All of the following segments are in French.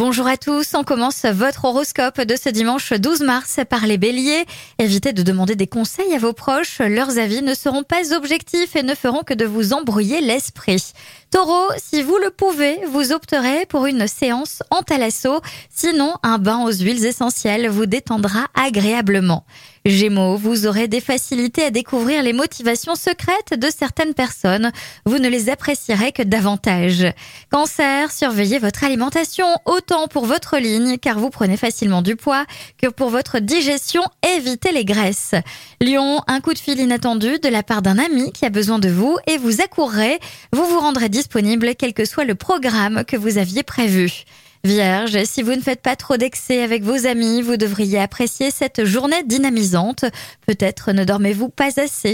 Bonjour à tous, on commence votre horoscope de ce dimanche 12 mars par les béliers. Évitez de demander des conseils à vos proches, leurs avis ne seront pas objectifs et ne feront que de vous embrouiller l'esprit. Taureau, si vous le pouvez, vous opterez pour une séance en thalasso, sinon un bain aux huiles essentielles vous détendra agréablement. Gémeaux, vous aurez des facilités à découvrir les motivations secrètes de certaines personnes. Vous ne les apprécierez que davantage. Cancer, surveillez votre alimentation autant pour votre ligne car vous prenez facilement du poids que pour votre digestion, évitez les graisses. Lion, un coup de fil inattendu de la part d'un ami qui a besoin de vous et vous accourrez. Vous vous rendrez disponible quel que soit le programme que vous aviez prévu. Vierge, si vous ne faites pas trop d'excès avec vos amis, vous devriez apprécier cette journée dynamisante. Peut-être ne dormez-vous pas assez.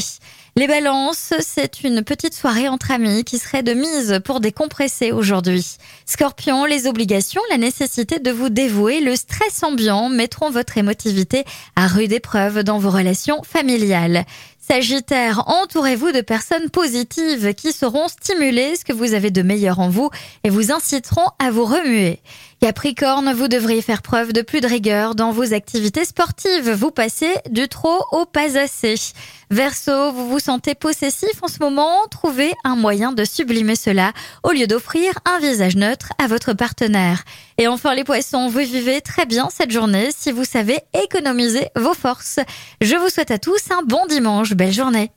Les balances, c'est une petite soirée entre amis qui serait de mise pour décompresser aujourd'hui. Scorpion, les obligations, la nécessité de vous dévouer, le stress ambiant mettront votre émotivité à rude épreuve dans vos relations familiales. Sagittaire, entourez-vous de personnes positives qui sauront stimuler ce que vous avez de meilleur en vous et vous inciteront à vous remuer. Capricorne, vous devriez faire preuve de plus de rigueur dans vos activités sportives. Vous passez du trop au pas assez. Verseau, vous vous sentez possessif en ce moment. Trouvez un moyen de sublimer cela au lieu d'offrir un visage neutre à votre partenaire. Et enfin les poissons, vous vivez très bien cette journée si vous savez économiser vos forces. Je vous souhaite à tous un bon dimanche. Belle journée.